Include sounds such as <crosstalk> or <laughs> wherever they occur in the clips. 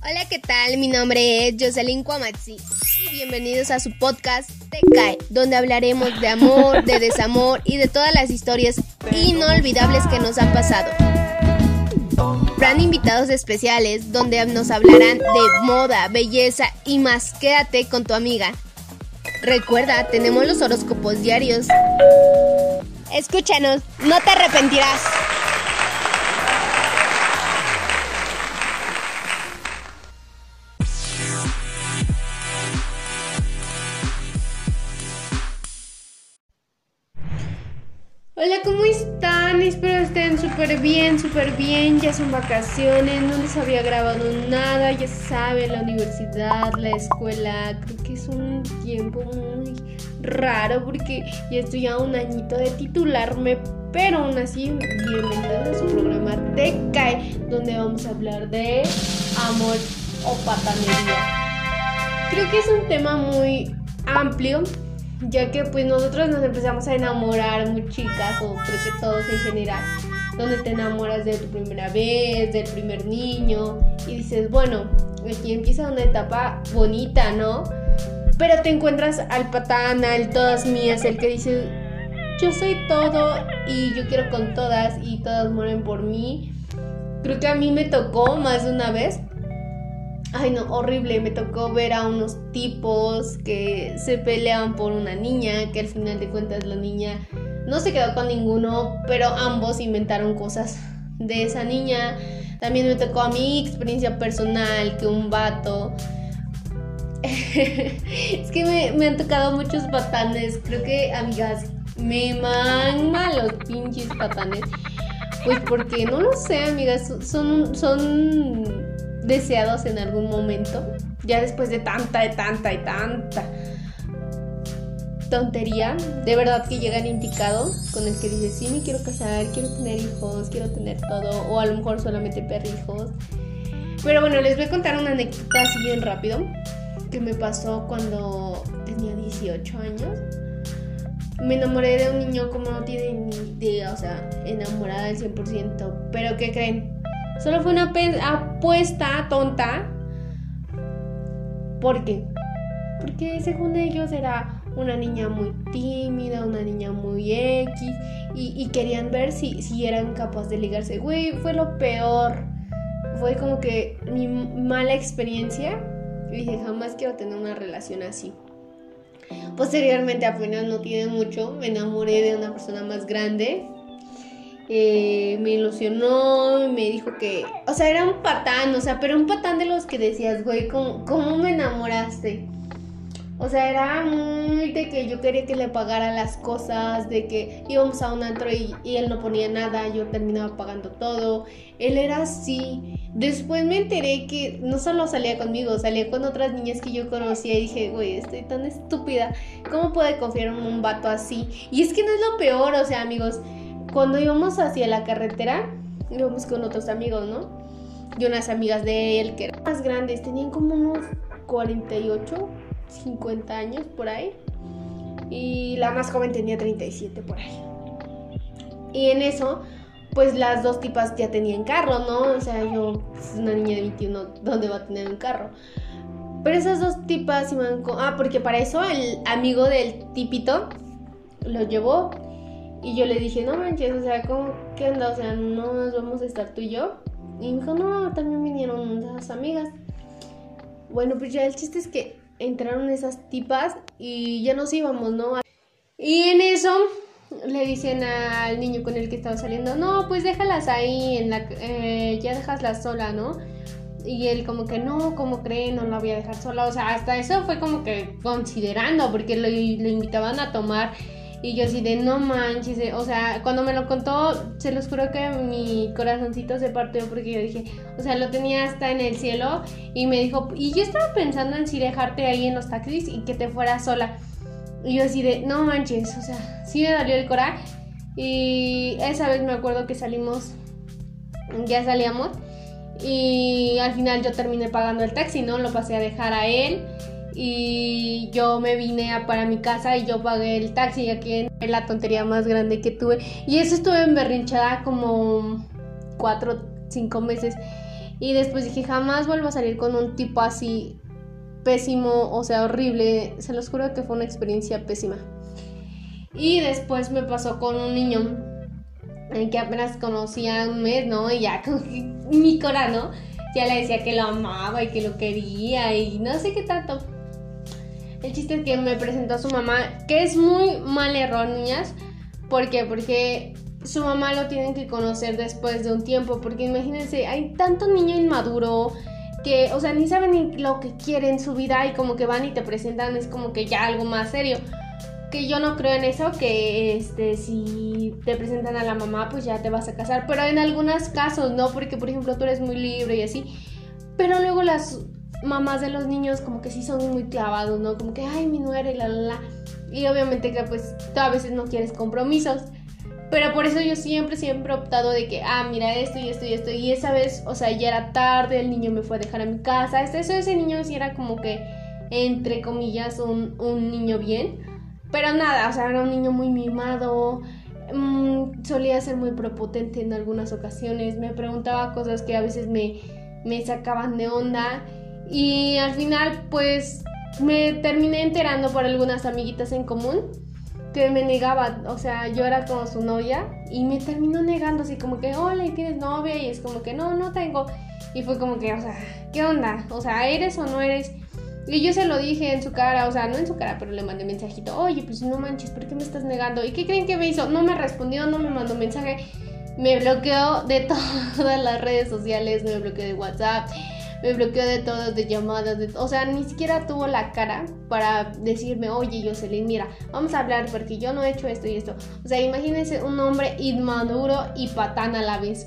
Hola, ¿qué tal? Mi nombre es Jocelyn Cuamatsi y bienvenidos a su podcast Te Cae, donde hablaremos de amor, de desamor y de todas las historias inolvidables que nos han pasado. Habrán invitados especiales donde nos hablarán de moda, belleza y más. Quédate con tu amiga. Recuerda, tenemos los horóscopos diarios. Escúchanos, no te arrepentirás. Espero estén súper bien, súper bien. Ya son vacaciones, no les había grabado nada. Ya saben, la universidad, la escuela. Creo que es un tiempo muy raro porque ya estoy a un añito de titularme. Pero aún así, bienvenidos a su programa Te Cae, donde vamos a hablar de amor o patanería. Creo que es un tema muy amplio ya que pues nosotros nos empezamos a enamorar muy chicas o creo que todos en general, donde te enamoras de tu primera vez, del primer niño y dices, bueno, aquí empieza una etapa bonita, ¿no? Pero te encuentras al patán, al todas mías, el que dice, yo soy todo y yo quiero con todas y todas mueren por mí. Creo que a mí me tocó más de una vez Ay, no, horrible. Me tocó ver a unos tipos que se peleaban por una niña, que al final de cuentas la niña no se quedó con ninguno, pero ambos inventaron cosas de esa niña. También me tocó a mi experiencia personal que un vato. <laughs> es que me, han tocado muchos patanes. Creo que, amigas, me mangan los pinches patanes. Pues porque no lo sé, amigas. Son. son deseados en algún momento, ya después de tanta y tanta y tanta tontería, de verdad que llegan indicado con el que dice, sí, me quiero casar, quiero tener hijos, quiero tener todo, o a lo mejor solamente perrijos. Pero bueno, les voy a contar una anécdota así bien rápido que me pasó cuando tenía 18 años. Me enamoré de un niño como no tiene ni idea, o sea, enamorada del 100%. Pero ¿qué creen? Solo fue una apuesta tonta. ¿Por qué? Porque según ellos era una niña muy tímida, una niña muy X, y, querían ver si, si eran capaces de ligarse. Güey, fue lo peor. Fue como que mi mala experiencia. Y dije, jamás quiero tener una relación así. Posteriormente, apenas no tiene mucho, me enamoré de una persona más grande eh, me ilusionó, me dijo que, o sea, era un patán, o sea, pero un patán de los que decías, güey, ¿cómo, me enamoraste? O sea, era muy de que yo quería que le pagara las cosas, de que íbamos a un antro y, él no ponía nada, yo terminaba pagando todo. Él era así. Después me enteré que no solo salía conmigo, salía con otras niñas que yo conocía y dije, güey, estoy tan estúpida. ¿Cómo puede confiar en un vato así? Y es que no es lo peor, o sea, amigos cuando íbamos hacia la carretera, íbamos con otros amigos, ¿no? Y unas amigas de él que eran más grandes, tenían como unos 48, 50 años por ahí. Y la más joven tenía 37 por ahí. Y en eso, pues las dos tipas ya tenían carro, ¿no? O sea, yo, pues, una niña de 21, ¿dónde va a tener un carro? Pero esas dos tipas iban con... Ah, porque para eso el amigo del tipito lo llevó y yo le dije, no manches, o sea, ¿cómo, ¿qué onda? O sea, no nos vamos a estar tú y yo. Y me dijo, no, también vinieron esas amigas. Bueno, pues ya el chiste es que entraron esas tipas y ya nos íbamos, ¿no? Y en eso le dicen al niño con el que estaba saliendo, no, pues déjalas ahí, en la, eh, ya déjaslas sola, ¿no? Y él como que no, como cree, no la voy a dejar sola. O sea, hasta eso fue como que considerando, porque lo invitaban a tomar y yo así de no manches, o sea, cuando me lo contó, se los juro que mi corazoncito se partió porque yo dije, o sea, lo tenía hasta en el cielo y me dijo, y yo estaba pensando en si dejarte ahí en los taxis y que te fuera sola. Y yo así de, no manches, o sea, sí me dolió el coraje. Y esa vez me acuerdo que salimos, ya salíamos y al final yo terminé pagando el taxi, ¿no? Lo pasé a dejar a él y yo me vine a para mi casa y yo pagué el taxi aquí en la tontería más grande que tuve y eso estuve emberrinchada como cuatro, cinco meses Y después dije, jamás vuelvo a salir con un tipo así pésimo, o sea, horrible. Se los juro que fue una experiencia pésima. Y después me pasó con un niño que apenas conocía un mes, ¿no? Y ya con mi cora. Ya le decía que lo amaba y que lo quería y no sé qué tanto. El chiste es que me presentó a su mamá, que es muy mal error, niñas. ¿Por qué? Porque su mamá lo tienen que conocer después de un tiempo. Porque imagínense, hay tanto niño inmaduro que, o sea, ni saben ni lo que quieren en su vida y como que van y te presentan, es como que ya algo más serio. Que yo no creo en eso, que este, si te presentan a la mamá, pues ya te vas a casar. Pero en algunos casos, ¿no? Porque, por ejemplo, tú eres muy libre y así. Pero luego las mamás de los niños como que sí son muy clavados, ¿no? Como que, ay, mi nuera y la, la, la. Y obviamente que pues tú a veces no quieres compromisos. Pero por eso yo siempre, siempre he optado de que, ah, mira esto y esto y esto. Y esa vez, o sea, ya era tarde, el niño me fue a dejar a mi casa. Eso, ese niño sí era como que, entre comillas, un, un niño bien. Pero nada, o sea, era un niño muy mimado. Mmm, solía ser muy prepotente en algunas ocasiones. Me preguntaba cosas que a veces me, me sacaban de onda. Y al final, pues, me terminé enterando por algunas amiguitas en común que me negaba, o sea, yo era como su novia y me terminó negando así como que, hola, ¿y tienes novia? Y es como que, no, no tengo. Y fue como que, o sea, ¿qué onda? O sea, ¿eres o no eres? Y yo se lo dije en su cara, o sea, no en su cara, pero le mandé mensajito, oye, pues no manches, ¿por qué me estás negando? ¿Y qué creen que me hizo? No me respondió, no me mandó mensaje, me bloqueó de <laughs> todas las redes sociales, me bloqueó de WhatsApp me bloqueó de todas, de llamadas, de, o sea, ni siquiera tuvo la cara para decirme, oye Jocelyn, mira, vamos a hablar porque yo no he hecho esto y esto. O sea, imagínense un hombre inmaduro y patán a la vez.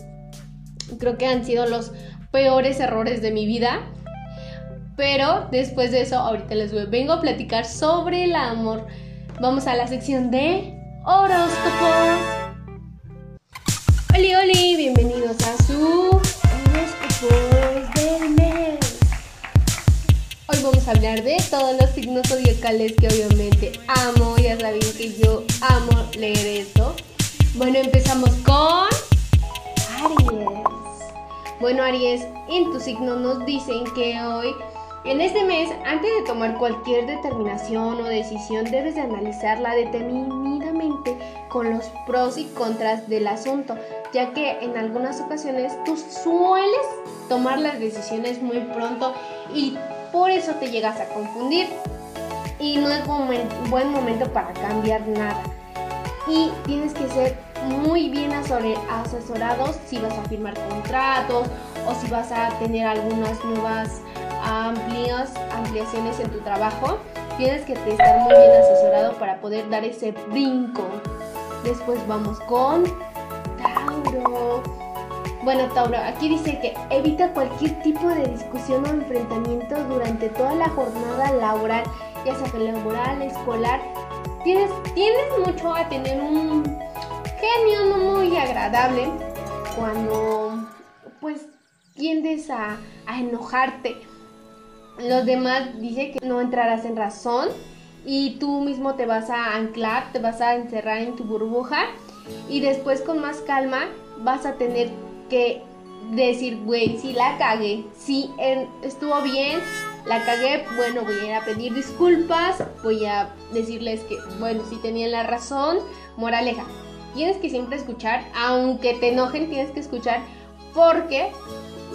Creo que han sido los peores errores de mi vida. Pero después de eso, ahorita les vengo a platicar sobre el amor. Vamos a la sección de horóscopos. Oli, oli, bienvenidos a su hablar de todos los signos zodiacales que obviamente amo. Ya saben que yo amo leer esto. Bueno, empezamos con Aries. Bueno, Aries, en tu signo nos dicen que hoy, en este mes, antes de tomar cualquier determinación o decisión, debes de analizarla detenidamente con los pros y contras del asunto, ya que en algunas ocasiones tú sueles tomar las decisiones muy pronto y por eso te llegas a confundir y no es un buen momento para cambiar nada. Y tienes que ser muy bien asesorados si vas a firmar contratos o si vas a tener algunas nuevas amplias, ampliaciones en tu trabajo. Tienes que estar muy bien asesorado para poder dar ese brinco. Después vamos con Tauro. Bueno, Tauro, aquí dice que evita cualquier tipo de discusión o enfrentamiento durante toda la jornada laboral, ya sea laboral, escolar. Tienes, tienes mucho a tener un genio no muy agradable cuando pues tiendes a, a enojarte. Los demás dice que no entrarás en razón y tú mismo te vas a anclar, te vas a encerrar en tu burbuja y después con más calma vas a tener que decir, güey, si la cagué, si estuvo bien, la cagué, bueno, voy a ir a pedir disculpas, voy a decirles que, bueno, si tenían la razón, moraleja. Tienes que siempre escuchar, aunque te enojen, tienes que escuchar, porque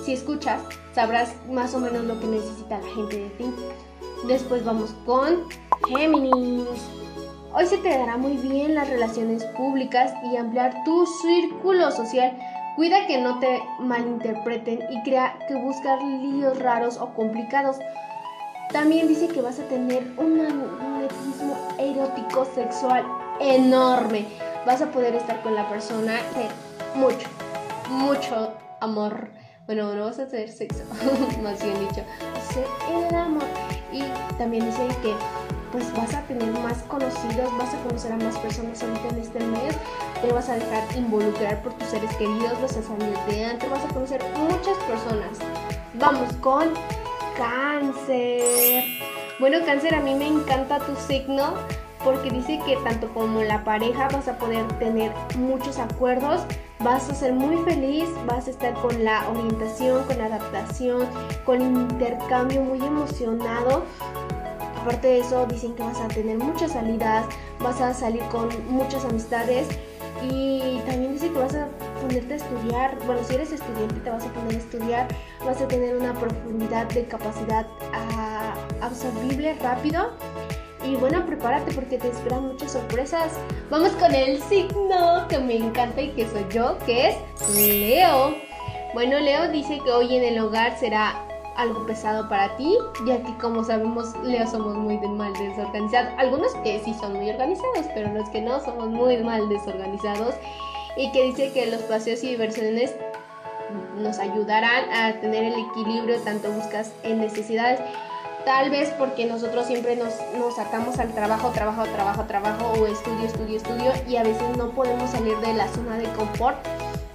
si escuchas, sabrás más o menos lo que necesita la gente de ti. Después vamos con Géminis. Hoy se te dará muy bien las relaciones públicas y ampliar tu círculo social Cuida que no te malinterpreten y crea que buscar líos raros o complicados. También dice que vas a tener un magnetismo erótico sexual enorme. Vas a poder estar con la persona de mucho, mucho amor. Bueno, no vas a hacer sexo, <laughs> más bien dicho, el amor. Y también dice que pues vas a tener más conocidos, vas a conocer a más personas ahorita en este mes, te vas a dejar involucrar por tus seres queridos, vas a salir de antes, vas a conocer muchas personas. Vamos con cáncer. Bueno, cáncer, a mí me encanta tu signo porque dice que tanto como la pareja vas a poder tener muchos acuerdos, vas a ser muy feliz, vas a estar con la orientación, con la adaptación, con intercambio muy emocionado. Aparte de eso, dicen que vas a tener muchas salidas, vas a salir con muchas amistades y también dice que vas a ponerte a estudiar, bueno, si eres estudiante te vas a poner a estudiar, vas a tener una profundidad de capacidad ah, absorbible rápido. Y bueno, prepárate porque te esperan muchas sorpresas. Vamos con el signo que me encanta y que soy yo, que es Leo. Bueno, Leo dice que hoy en el hogar será algo pesado para ti, ya que como sabemos, Leo somos muy mal desorganizados. Algunos que sí son muy organizados, pero los que no somos muy mal desorganizados. Y que dice que los paseos y diversiones nos ayudarán a tener el equilibrio tanto buscas en necesidades. Tal vez porque nosotros siempre nos, nos sacamos al trabajo, trabajo, trabajo, trabajo o estudio, estudio, estudio y a veces no podemos salir de la zona de confort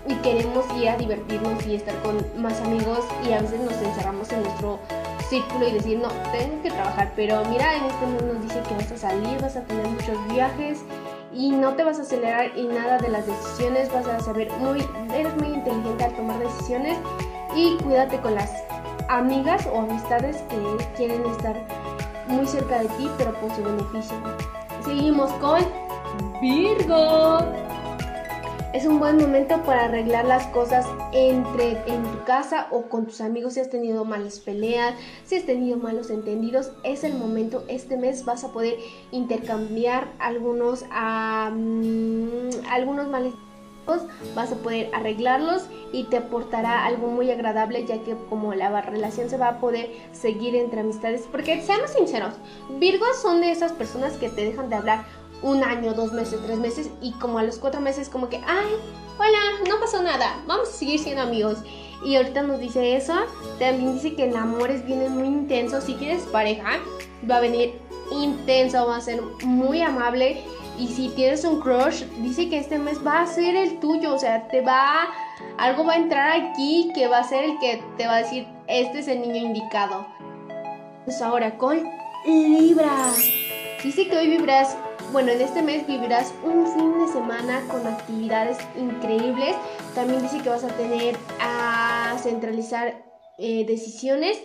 y queremos ir a divertirnos y estar con más amigos y a veces nos encerramos en nuestro círculo y decir, no, tengo que trabajar, pero mira, en este mundo nos dice que vas a salir, vas a tener muchos viajes y no te vas a acelerar en nada de las decisiones, vas a saber muy, eres muy inteligente al tomar decisiones y cuídate con las amigas o amistades que quieren estar muy cerca de ti, pero por su beneficio. Seguimos con Virgo es un buen momento para arreglar las cosas entre en tu casa o con tus amigos si has tenido malas peleas, si has tenido malos entendidos, es el momento, este mes vas a poder intercambiar algunos, algunos males vas a poder arreglarlos y te aportará algo muy agradable ya que como la relación se va a poder seguir entre amistades porque seamos sinceros Virgos son de esas personas que te dejan de hablar un año, dos meses, tres meses y como a los cuatro meses como que, ay, hola, no pasó nada, vamos a seguir siendo amigos. Y ahorita nos dice eso, también dice que el amor es viene muy intenso, si tienes pareja, va a venir intenso, va a ser muy amable y si tienes un crush, dice que este mes va a ser el tuyo, o sea, te va, algo va a entrar aquí que va a ser el que te va a decir, este es el niño indicado. Pues ahora con Libra. Dice que hoy vibras bueno, en este mes vivirás un fin de semana con actividades increíbles. También dice que vas a tener a centralizar eh, decisiones,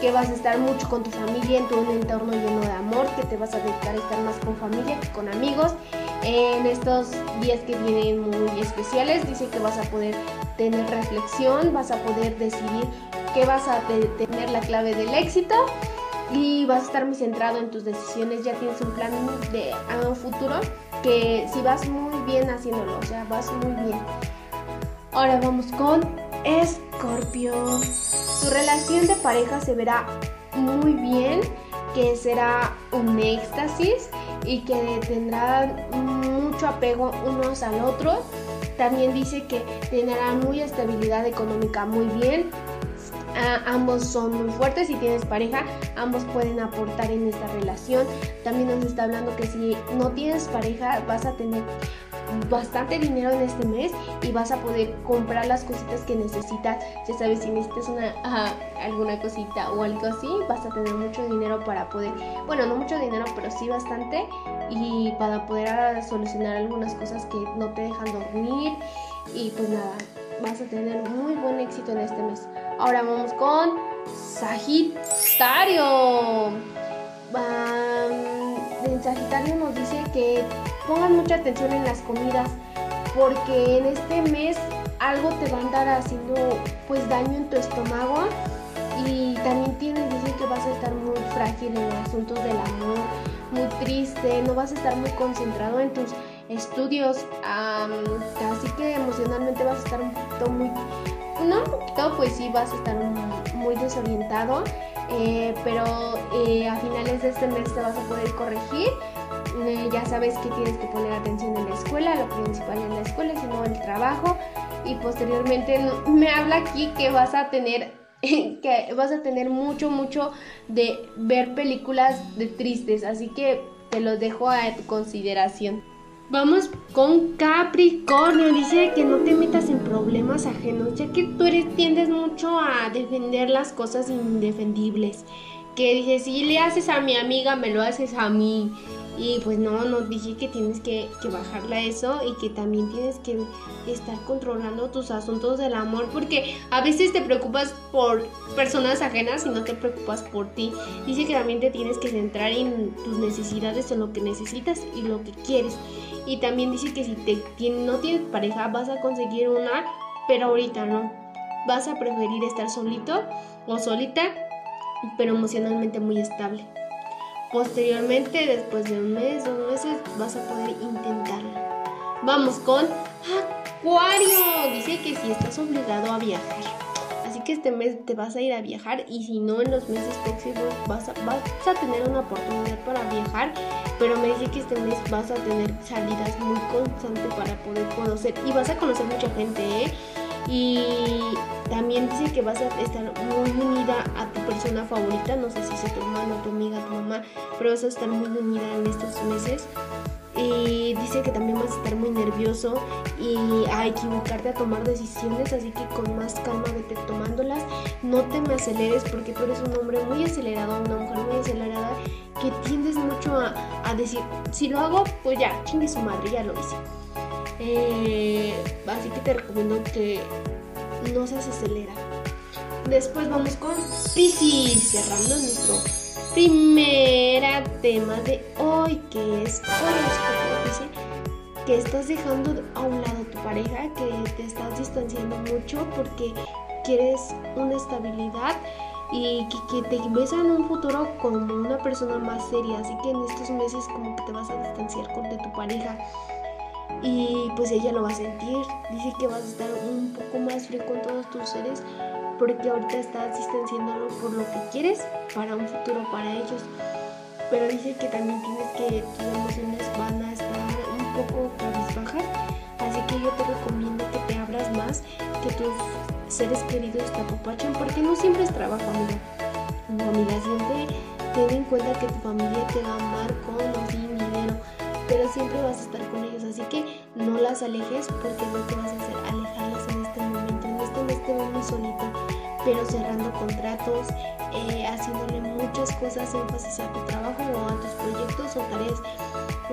que vas a estar mucho con tu familia en tu entorno lleno de amor, que te vas a dedicar a estar más con familia que con amigos. En estos días que vienen muy especiales, dice que vas a poder tener reflexión, vas a poder decidir qué vas a tener la clave del éxito y vas a estar muy centrado en tus decisiones, ya tienes un plan de futuro que si vas muy bien haciéndolo, o sea, vas muy bien. Ahora vamos con Escorpio. Tu relación de pareja se verá muy bien, que será un éxtasis y que tendrán mucho apego unos al otro. También dice que tendrán muy estabilidad económica muy bien, ambos son muy fuertes, si tienes pareja, ambos pueden aportar en esta relación. También nos está hablando que si no tienes pareja, vas a tener bastante dinero en este mes y vas a poder comprar las cositas que necesitas. Ya sabes, si necesitas una, alguna cosita o algo así, vas a tener mucho dinero para poder, bueno, no mucho dinero, pero sí bastante y para poder solucionar algunas cosas que no te dejan dormir y pues nada, vas a tener muy buen éxito en este mes. Ahora vamos con Sagitario. en Sagitario nos dice que pongan mucha atención en las comidas porque en este mes algo te va a andar haciendo pues daño en tu estómago y también tienes, dice que vas a estar muy frágil en los asuntos del amor, muy triste, no vas a estar muy concentrado en tus estudios, así que emocionalmente vas a estar un poquito muy no pues sí vas a estar muy desorientado, eh, pero eh, a finales de este mes te vas a poder corregir. Eh, ya sabes que tienes que poner atención en la escuela, lo principal en la escuela, sino el trabajo. Y posteriormente me habla aquí que vas a tener <laughs> que vas a tener mucho, mucho de ver películas de tristes. Así que te lo dejo a tu consideración. Vamos con Capricornio. Dice que no te metas en problemas ajenos, ya que tú eres, tiendes mucho a defender las cosas indefendibles. Que dice, si le haces a mi amiga, me lo haces a mí. Y pues no, no dije que tienes que, que bajarla eso y que también tienes que estar controlando tus asuntos del amor porque a veces te preocupas por personas ajenas y no te preocupas por ti. Dice que también te tienes que centrar en tus necesidades, en lo que necesitas y lo que quieres. Y también dice que si te, no tienes pareja vas a conseguir una, pero ahorita no. Vas a preferir estar solito o solita, pero emocionalmente muy estable. Posteriormente, después de un mes, dos meses, vas a poder intentarlo. Vamos con Acuario. Dice que si estás obligado a viajar. Que este mes te vas a ir a viajar y si no en los meses próximos vas a, vas a tener una oportunidad para viajar. Pero me dice que este mes vas a tener salidas muy constantes para poder conocer y vas a conocer mucha gente, ¿eh? Y también dice que vas a estar muy unida a tu persona favorita, no sé si es tu hermano, tu amiga, tu mamá, pero vas a estar muy unida en estos meses. Y dice que también vas a estar muy nervioso y a equivocarte a tomar decisiones, así que con más calma vete tomándolas. No te me aceleres porque tú eres un hombre muy acelerado, una mujer muy acelerada que tiendes mucho a, a decir, si lo hago, pues ya, chingue su madre, ya lo hice. Eh, así que te recomiendo que no se acelera. Después vamos con Pisces, cerrando nuestro primer tema de hoy, que es horóscopo. Dice que estás dejando a un lado tu pareja, que te estás distanciando mucho porque quieres una estabilidad y que, que, te ves en un futuro como una persona más seria. Así que en estos meses como que te vas a distanciar con de tu pareja y pues ella lo va a sentir. Dice que vas a estar un poco más frío con todos tus seres porque ahorita estás distanciándolo por lo que quieres para un futuro para ellos. Pero dice que también tienes que tus emociones van a estar un poco cabizbajas. Así que yo te recomiendo que te abras más, que tus seres queridos te apapachen porque no siempre es trabajo, amiga. No, amiga, siempre ten en cuenta que tu familia te va a amar con o sin dinero pero siempre vas a estar con ellos, así que no las alejes porque no te vas a hacer alejarlas en. Muy solito, pero cerrando contratos, eh, haciéndole muchas cosas, énfasis a tu trabajo o a tus proyectos o tareas.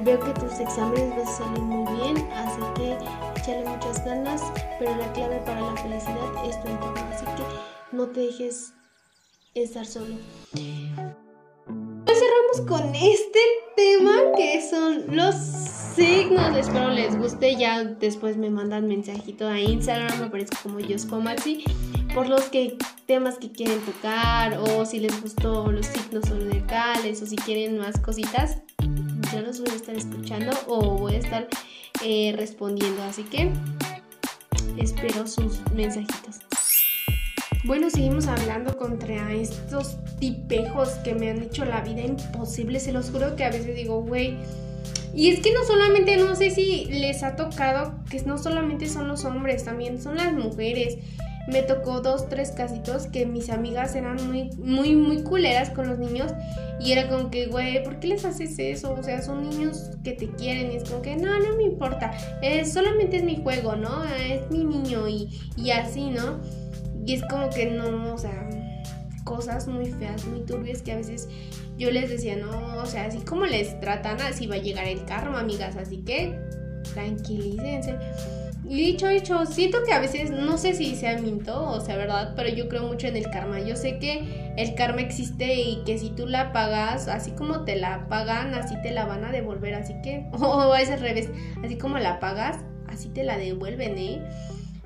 Veo que tus exámenes van a salir muy bien, así que échale muchas ganas, pero la clave para la felicidad es tu entorno, así que no te dejes estar solo con este tema que son los signos. Espero les guste. Ya después me mandan mensajito a Instagram, me parece como Maxi, por los que temas que quieren tocar o si les gustó los signos zodiacales o si quieren más cositas. Yo los voy a estar escuchando o voy a estar eh, respondiendo. Así que espero sus mensajitos. Bueno, seguimos hablando contra estos tipejos que me han hecho la vida imposible. Se los juro que a veces digo, güey. Y es que no solamente, no sé si les ha tocado, que no solamente son los hombres, también son las mujeres. Me tocó dos, tres casitos que mis amigas eran muy, muy, muy culeras con los niños. Y era como que, güey, ¿por qué les haces eso? O sea, son niños que te quieren y es como que, no, no me importa. solamente es mi juego, ¿no? Es mi niño y, y así, ¿no? Y es como que no, o sea, cosas muy feas, muy turbias que a veces yo les decía, no, o sea, así como les tratan, así va a llegar el karma, amigas, así que tranquilícense. Y dicho, dicho, siento que a veces, no sé si sea minto o sea verdad, pero yo creo mucho en el karma. Yo sé que el karma existe y que si tú la pagas, así como te la pagan, así te la van a devolver. Así que, <laughs> o es al revés, así como la pagas, así te la devuelven, ¿eh?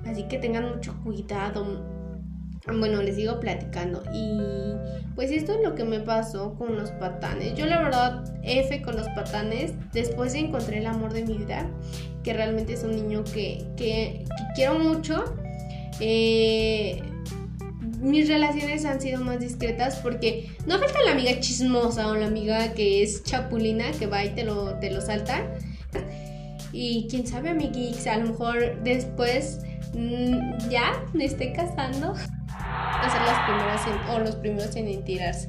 Así que tengan mucho cuidado bueno, les sigo platicando. Y pues esto es lo que me pasó con los patanes. Yo la verdad, F con los patanes. Después encontré el amor de mi vida. Que realmente es un niño que, quiero mucho. Eh, mis relaciones han sido más discretas porque no falta la amiga chismosa o la amiga que es chapulina que va y te lo, te lo salta. Y quién sabe, amiguix, a lo mejor después mm, ya me esté casando a ser las primeras o los primeros en enterarse.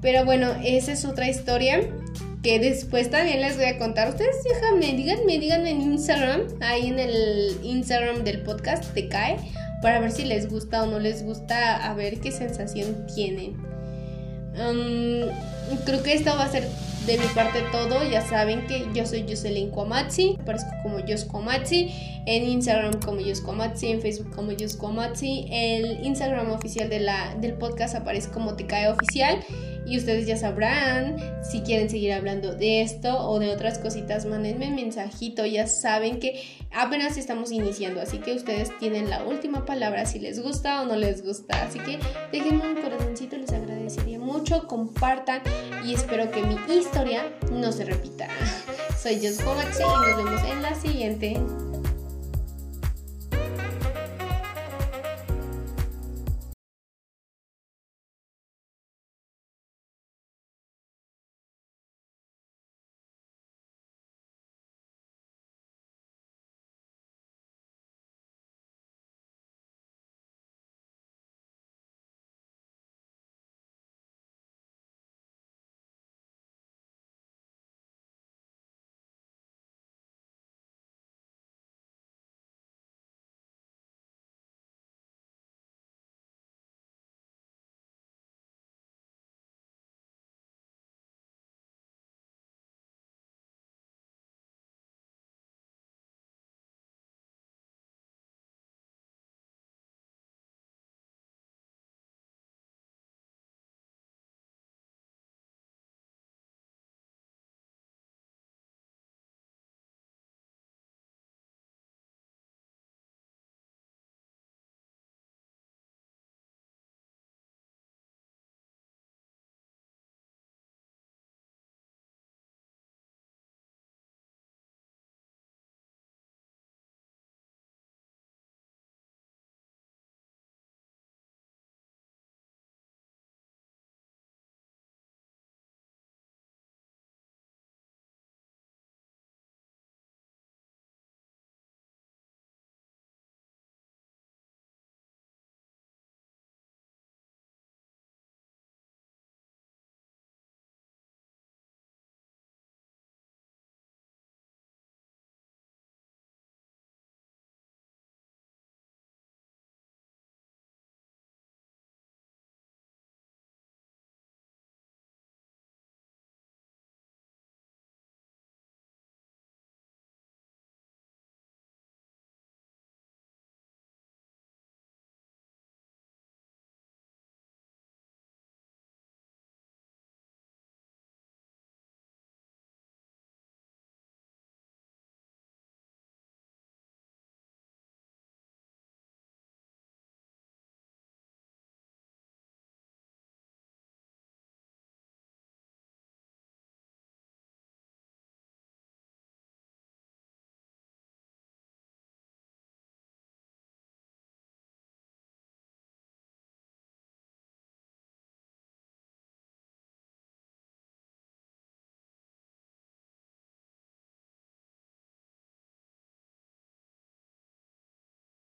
Pero bueno, esa es otra historia que después también les voy a contar. Ustedes déjame, díganme, díganme en Instagram, ahí en el Instagram del podcast te cae, para ver si les gusta o no les gusta, a ver qué sensación tienen. creo que esto va a ser de mi parte todo, ya saben que yo soy Jocelyn Kwamatsi, aparezco como Jos en Instagram como Jos en Facebook como Jos el Instagram oficial de la, del podcast aparece como Te Cae Oficial y ustedes ya sabrán si quieren seguir hablando de esto o de otras cositas, mándenme un mensajito, ya saben que apenas estamos iniciando, así que ustedes tienen la última palabra si les gusta o no les gusta, así que déjenme un corazoncito, les agradecería mucho, compartan y espero que mi historia no se repita. <laughs> Soy Jos y nos vemos en la siguiente.